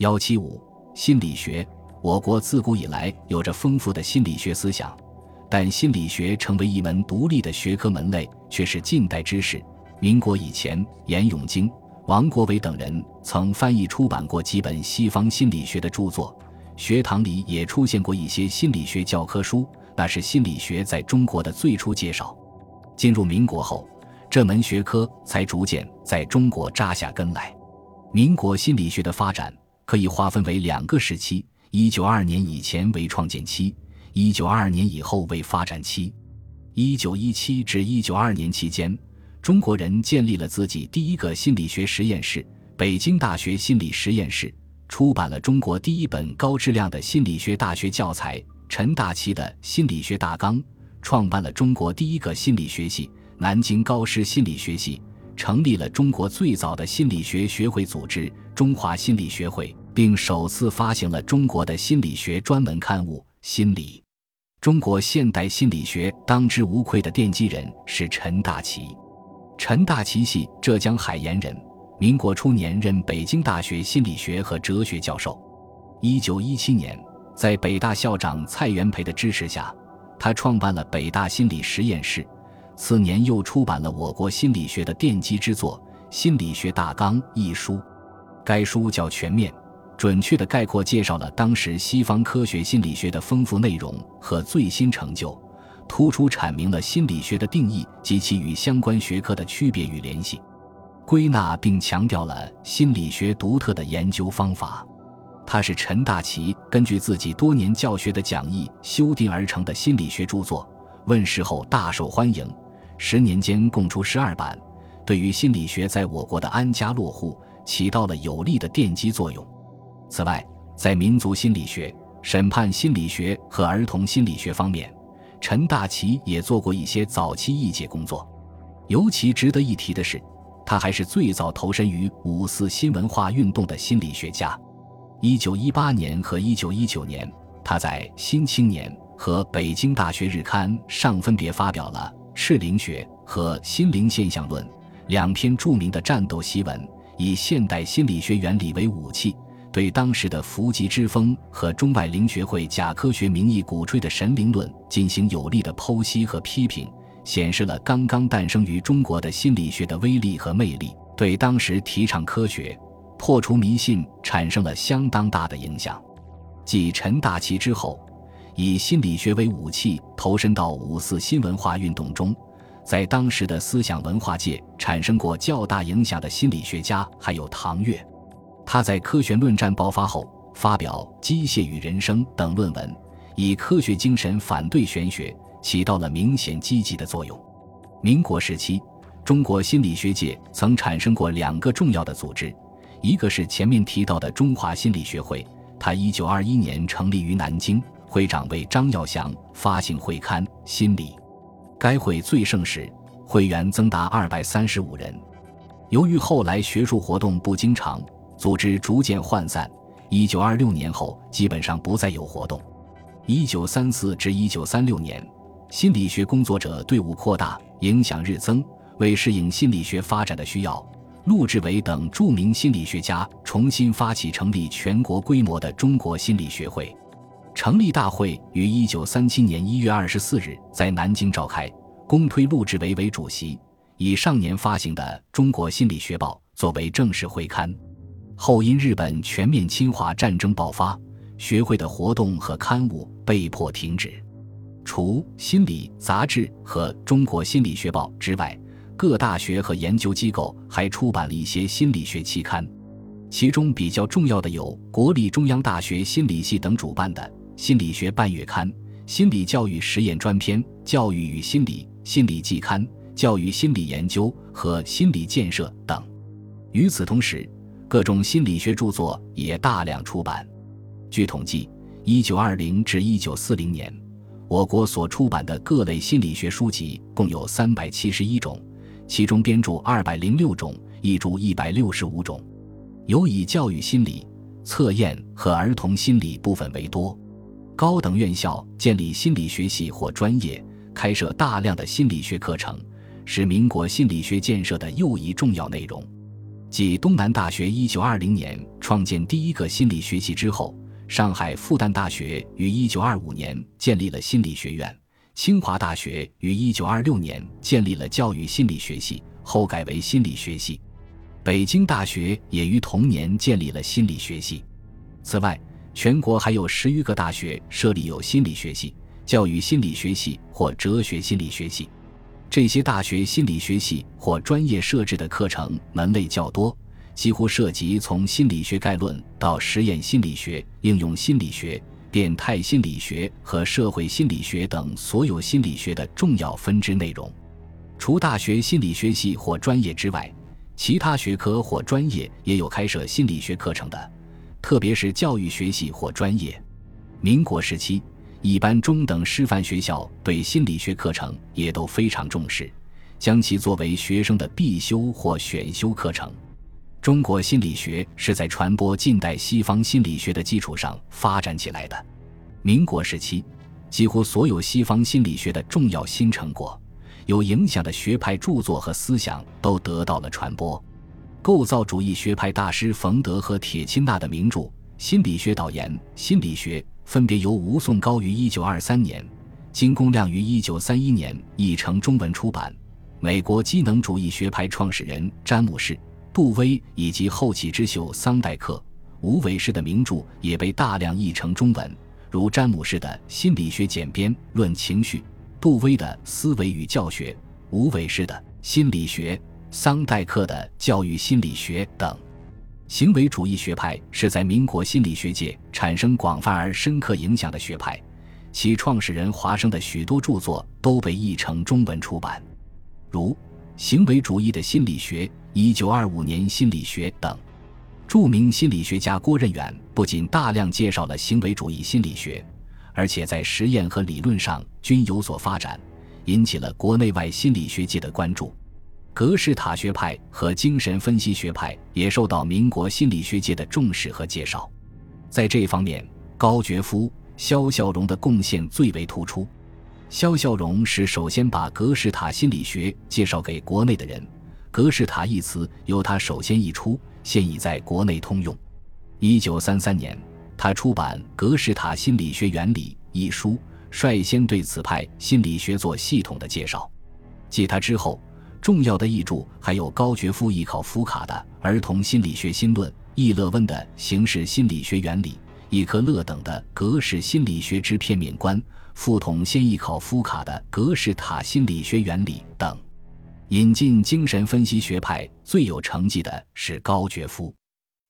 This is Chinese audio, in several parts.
幺七五心理学，我国自古以来有着丰富的心理学思想，但心理学成为一门独立的学科门类却是近代之事。民国以前，严永京、王国维等人曾翻译出版过几本西方心理学的著作，学堂里也出现过一些心理学教科书，那是心理学在中国的最初介绍。进入民国后，这门学科才逐渐在中国扎下根来。民国心理学的发展可以划分为两个时期：一九二二年以前为创建期，一九二二年以后为发展期。一九一七至一九二二年期间，中国人建立了自己第一个心理学实验室——北京大学心理实验室，出版了中国第一本高质量的心理学大学教材——陈大奇的《心理学大纲》。创办了中国第一个心理学系——南京高师心理学系，成立了中国最早的心理学学会组织——中华心理学会，并首次发行了中国的心理学专门刊物《心理》。中国现代心理学当之无愧的奠基人是陈大奇。陈大奇系浙江海盐人，民国初年任北京大学心理学和哲学教授。一九一七年，在北大校长蔡元培的支持下。他创办了北大心理实验室，次年又出版了我国心理学的奠基之作《心理学大纲》一书。该书较全面、准确地概括介绍了当时西方科学心理学的丰富内容和最新成就，突出阐明了心理学的定义及其与相关学科的区别与联系，归纳并强调了心理学独特的研究方法。它是陈大奇根据自己多年教学的讲义修订而成的心理学著作，问世后大受欢迎，十年间共出十二版，对于心理学在我国的安家落户起到了有力的奠基作用。此外，在民族心理学、审判心理学和儿童心理学方面，陈大奇也做过一些早期译介工作。尤其值得一提的是，他还是最早投身于五四新文化运动的心理学家。一九一八年和一九一九年，他在《新青年》和北京大学日刊上分别发表了《赤灵学》和《心灵现象论》两篇著名的战斗檄文，以现代心理学原理为武器，对当时的伏击之风和中外灵学会假科学名义鼓吹的神灵论进行有力的剖析和批评，显示了刚刚诞生于中国的心理学的威力和魅力，对当时提倡科学。破除迷信产生了相当大的影响。继陈大奇之后，以心理学为武器投身到五四新文化运动中，在当时的思想文化界产生过较大影响的心理学家还有唐月。他在科学论战爆发后，发表《机械与人生》等论文，以科学精神反对玄学，起到了明显积极的作用。民国时期，中国心理学界曾产生过两个重要的组织。一个是前面提到的中华心理学会，它一九二一年成立于南京，会长为张耀祥，发行会刊《心理》。该会最盛时，会员增达二百三十五人。由于后来学术活动不经常，组织逐渐涣散，一九二六年后基本上不再有活动。一九三四至一九三六年，心理学工作者队伍扩大，影响日增，为适应心理学发展的需要。陆志伟等著名心理学家重新发起成立全国规模的中国心理学会，成立大会于一九三七年一月二十四日在南京召开，公推陆志伟为主席，以上年发行的《中国心理学报》作为正式会刊。后因日本全面侵华战争爆发，学会的活动和刊物被迫停止。除《心理》杂志和《中国心理学报》之外，各大学和研究机构还出版了一些心理学期刊，其中比较重要的有国立中央大学心理系等主办的《心理学半月刊》《心理教育实验专篇》《教育与心理》《心理季刊》《教育心理研究》和《心理建设》等。与此同时，各种心理学著作也大量出版。据统计，一九二零至一九四零年，我国所出版的各类心理学书籍共有三百七十一种。其中编著二百零六种，译著一百六十五种，尤以教育心理、测验和儿童心理部分为多。高等院校建立心理学系或专业，开设大量的心理学课程，是民国心理学建设的又一重要内容。继东南大学1920年创建第一个心理学系之后，上海复旦大学于1925年建立了心理学院，清华大学于1926年建立了教育心理学系，后改为心理学系。北京大学也于同年建立了心理学系。此外，全国还有十余个大学设立有心理学系、教育心理学系或哲学心理学系。这些大学心理学系或专业设置的课程门类较多，几乎涉及从心理学概论到实验心理学、应用心理学、变态心理学和社会心理学等所有心理学的重要分支内容。除大学心理学系或专业之外，其他学科或专业也有开设心理学课程的，特别是教育学系或专业。民国时期。一般中等师范学校对心理学课程也都非常重视，将其作为学生的必修或选修课程。中国心理学是在传播近代西方心理学的基础上发展起来的。民国时期，几乎所有西方心理学的重要新成果、有影响的学派著作和思想都得到了传播。构造主义学派大师冯德和铁钦纳的名著《心理学导言》《心理学》。分别由吴颂高于一九二三年，金公亮于一九三一年译成中文出版。美国机能主义学派创始人詹姆士·杜威以及后起之秀桑代克、吴伟士的名著也被大量译成中文，如詹姆士的《心理学简编论情绪》，杜威的《思维与教学》，吴伟士的《心理学》，桑代克的《教育心理学》等。行为主义学派是在民国心理学界产生广泛而深刻影响的学派，其创始人华生的许多著作都被译成中文出版，如《行为主义的心理学》《一九二五年心理学》等。著名心理学家郭任远不仅大量介绍了行为主义心理学，而且在实验和理论上均有所发展，引起了国内外心理学界的关注。格式塔学派和精神分析学派也受到民国心理学界的重视和介绍，在这方面，高觉夫、肖孝荣的贡献最为突出。肖孝荣是首先把格式塔心理学介绍给国内的人，格式塔一词由他首先译出，现已在国内通用。一九三三年，他出版《格式塔心理学原理》一书，率先对此派心理学做系统的介绍。继他之后。重要的译著还有高觉夫译考夫卡的《儿童心理学新论》，易勒温的《形式心理学原理》，易科勒等的《格式心理学之片面观》，傅统先译考夫卡的《格式塔心理学原理》等。引进精神分析学派最有成绩的是高觉夫，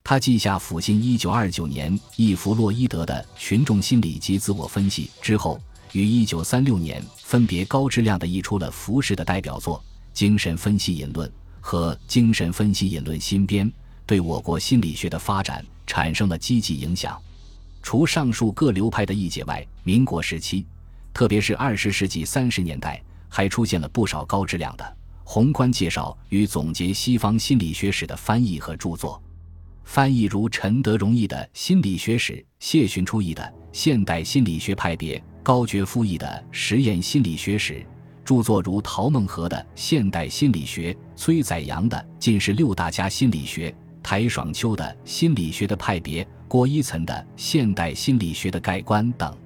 他记下父亲1929年译弗洛伊德的《群众心理及自我分析》之后，于1936年分别高质量地译出了浮氏的代表作。精神分析引论和精神分析引论新编对我国心理学的发展产生了积极影响。除上述各流派的译解外，民国时期，特别是二十世纪三十年代，还出现了不少高质量的宏观介绍与总结西方心理学史的翻译和著作。翻译如陈德容译的《心理学史》，谢逊初译的《现代心理学派别》，高觉夫译的《实验心理学史》。著作如陶孟和的《现代心理学》，崔载阳的《近世六大家心理学》，台爽秋的《心理学的派别》，郭一岑的《现代心理学的概观》等。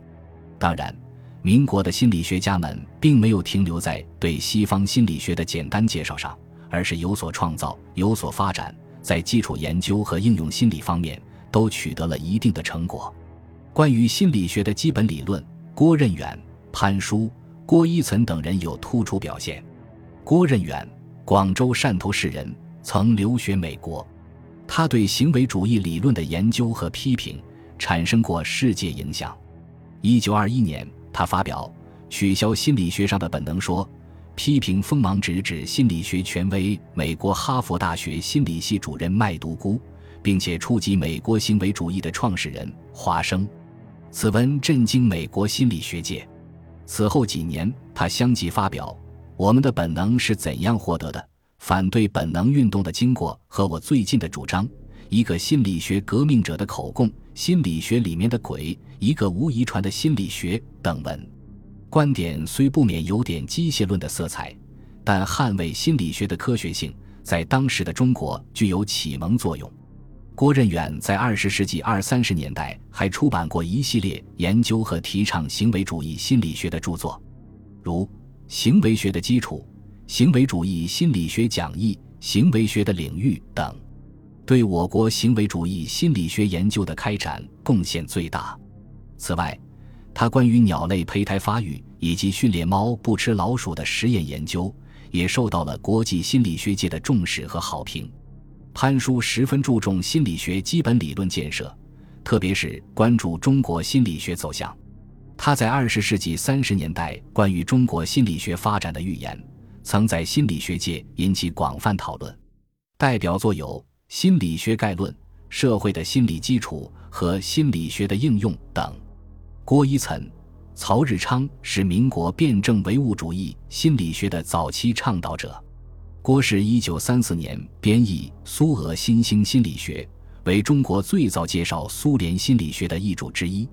当然，民国的心理学家们并没有停留在对西方心理学的简单介绍上，而是有所创造、有所发展，在基础研究和应用心理方面都取得了一定的成果。关于心理学的基本理论，郭任远、潘舒。郭一岑等人有突出表现。郭任远，广州汕头市人，曾留学美国。他对行为主义理论的研究和批评产生过世界影响。一九二一年，他发表《取消心理学上的本能说》，批评锋芒直指心理学权威美国哈佛大学心理系主任麦独孤，并且触及美国行为主义的创始人华生。此文震惊美国心理学界。此后几年，他相继发表《我们的本能是怎样获得的》反对本能运动的经过和我最近的主张，一个心理学革命者的口供，心理学里面的鬼，一个无遗传的心理学等文。观点虽不免有点机械论的色彩，但捍卫心理学的科学性，在当时的中国具有启蒙作用。郭任远在二十世纪二三十年代还出版过一系列研究和提倡行为主义心理学的著作，如《行为学的基础》《行为主义心理学讲义》《行为学的领域》等，对我国行为主义心理学研究的开展贡献最大。此外，他关于鸟类胚胎发育以及训练猫不吃老鼠的实验研究，也受到了国际心理学界的重视和好评。潘叔十分注重心理学基本理论建设，特别是关注中国心理学走向。他在二十世纪三十年代关于中国心理学发展的预言，曾在心理学界引起广泛讨论。代表作有《心理学概论》《社会的心理基础和心理学的应用》等。郭一岑、曹日昌是民国辩证唯物主义心理学的早期倡导者。郭氏一九三四年编译《苏俄新兴心理学》，为中国最早介绍苏联心理学的译著之一。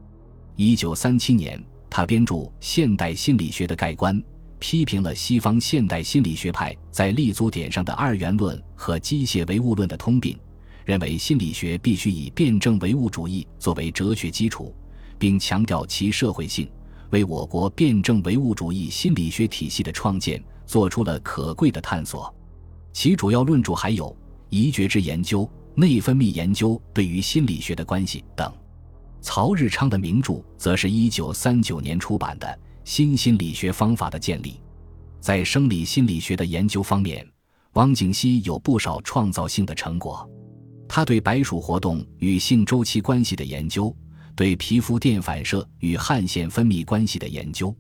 一九三七年，他编著《现代心理学的概观》，批评了西方现代心理学派在立足点上的二元论和机械唯物论的通病，认为心理学必须以辩证唯物主义作为哲学基础，并强调其社会性，为我国辩证唯物主义心理学体系的创建做出了可贵的探索。其主要论著还有疑觉之研究、内分泌研究对于心理学的关系等。曹日昌的名著则是一九三九年出版的《新心理学方法的建立》。在生理心理学的研究方面，汪景熙有不少创造性的成果。他对白鼠活动与性周期关系的研究，对皮肤电反射与汗腺分泌关系的研究，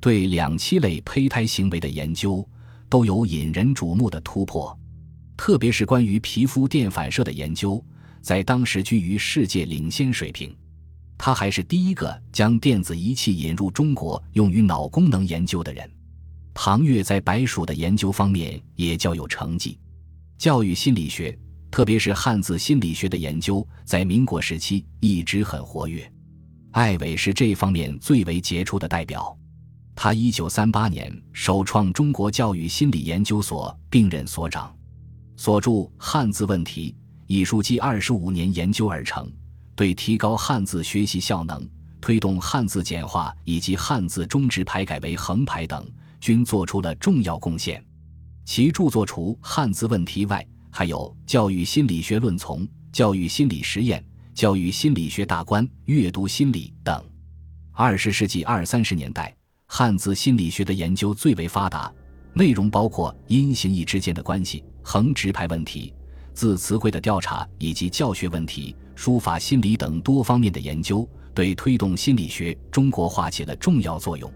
对两栖类胚胎行为的研究。都有引人瞩目的突破，特别是关于皮肤电反射的研究，在当时居于世界领先水平。他还是第一个将电子仪器引入中国用于脑功能研究的人。唐月在白鼠的研究方面也较有成绩。教育心理学，特别是汉字心理学的研究，在民国时期一直很活跃。艾伟是这方面最为杰出的代表。他一九三八年首创中国教育心理研究所，并任所长，所著《汉字问题》一书记二十五年研究而成，对提高汉字学习效能、推动汉字简化以及汉字中直排改为横排等，均做出了重要贡献。其著作除《汉字问题》外，还有《教育心理学论丛》《教育心理实验》《教育心理学大观》《阅读心理》等。二十世纪二三十年代。汉字心理学的研究最为发达，内容包括音形义之间的关系、横直排问题、字词汇的调查以及教学问题、书法心理等多方面的研究，对推动心理学中国化起了重要作用。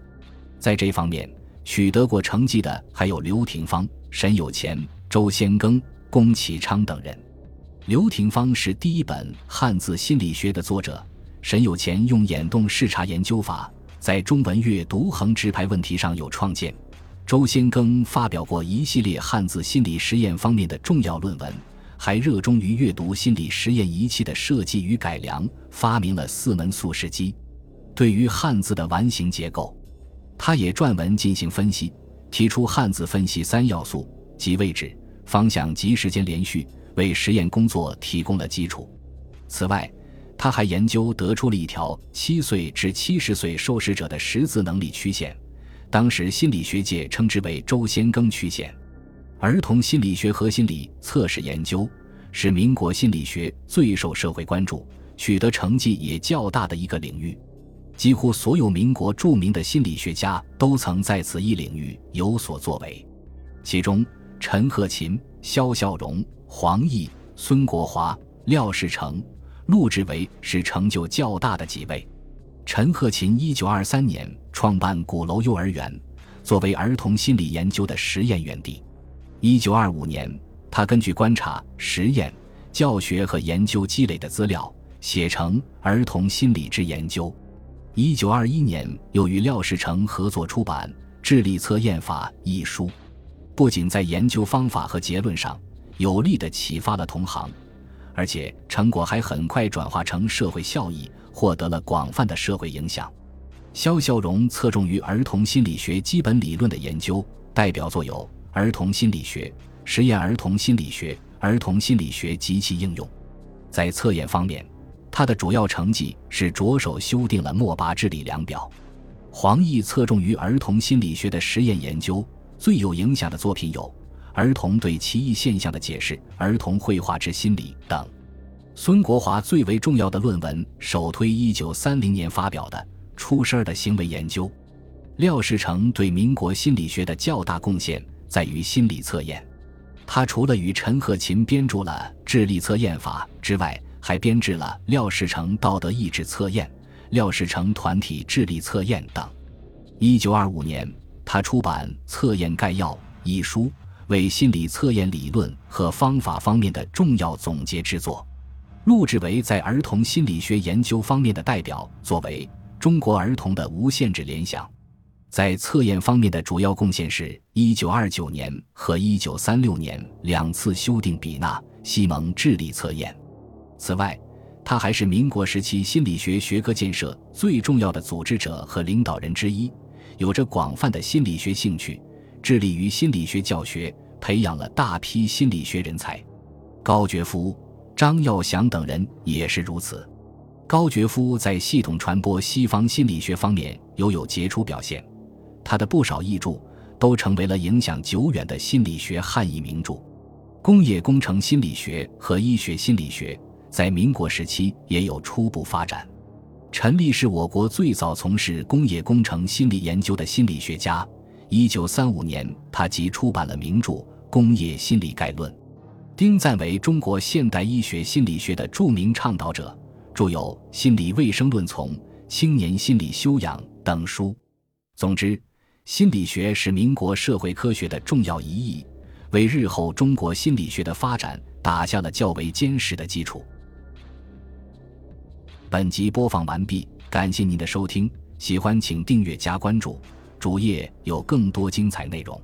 在这方面取得过成绩的还有刘廷芳、沈有钱、周先庚、龚启昌等人。刘廷芳是第一本汉字心理学的作者，沈有钱用眼动视察研究法。在中文阅读横直排问题上有创建，周先庚发表过一系列汉字心理实验方面的重要论文，还热衷于阅读心理实验仪器的设计与改良，发明了四门速试机。对于汉字的完形结构，他也撰文进行分析，提出汉字分析三要素，即位置、方向及时间连续，为实验工作提供了基础。此外，他还研究得出了一条七岁至七十岁受试者的识字能力曲线，当时心理学界称之为周先庚曲线。儿童心理学和心理测试研究是民国心理学最受社会关注、取得成绩也较大的一个领域。几乎所有民国著名的心理学家都曾在此一领域有所作为，其中陈鹤琴、肖孝荣、黄奕、孙国华、廖世成。陆志伟是成就较大的几位。陈鹤琴一九二三年创办鼓楼幼儿园，作为儿童心理研究的实验园地。一九二五年，他根据观察、实验、教学和研究积累的资料，写成《儿童心理之研究》。一九二一年，又与廖世成合作出版《智力测验法》一书，不仅在研究方法和结论上有力地启发了同行。而且成果还很快转化成社会效益，获得了广泛的社会影响。肖孝荣侧重于儿童心理学基本理论的研究，代表作有《儿童心理学》《实验儿童心理学、儿童心理学及其应用。在测验方面，他的主要成绩是着手修订了莫巴智力量表。黄奕侧重于儿童心理学的实验研究，最有影响的作品有《儿童对奇异现象的解释》《儿童绘画之心理》等。孙国华最为重要的论文首推1930年发表的《出生儿的行为研究》。廖世成对民国心理学的较大贡献在于心理测验。他除了与陈鹤琴编著了《智力测验法》之外，还编制了《廖世成道德意志测验》《廖世成团体智力测验》等。一九二五年，他出版《测验概要》一书，为心理测验理论和方法方面的重要总结之作。陆志为在儿童心理学研究方面的代表作为《中国儿童的无限制联想》。在测验方面的主要贡献是1929年和1936年两次修订比纳西蒙智力测验。此外，他还是民国时期心理学学科建设最重要的组织者和领导人之一，有着广泛的心理学兴趣，致力于心理学教学，培养了大批心理学人才。高觉夫、张耀祥等人也是如此。高觉夫在系统传播西方心理学方面犹有杰出表现。他的不少译著都成为了影响久远的心理学汉译名著。工业工程心理学和医学心理学在民国时期也有初步发展。陈立是我国最早从事工业工程心理研究的心理学家。一九三五年，他即出版了名著《工业心理概论》。丁赞为中国现代医学心理学的著名倡导者，著有《心理卫生论丛》《青年心理修养》等书。总之。心理学是民国社会科学的重要一翼，为日后中国心理学的发展打下了较为坚实的基础。本集播放完毕，感谢您的收听，喜欢请订阅加关注，主页有更多精彩内容。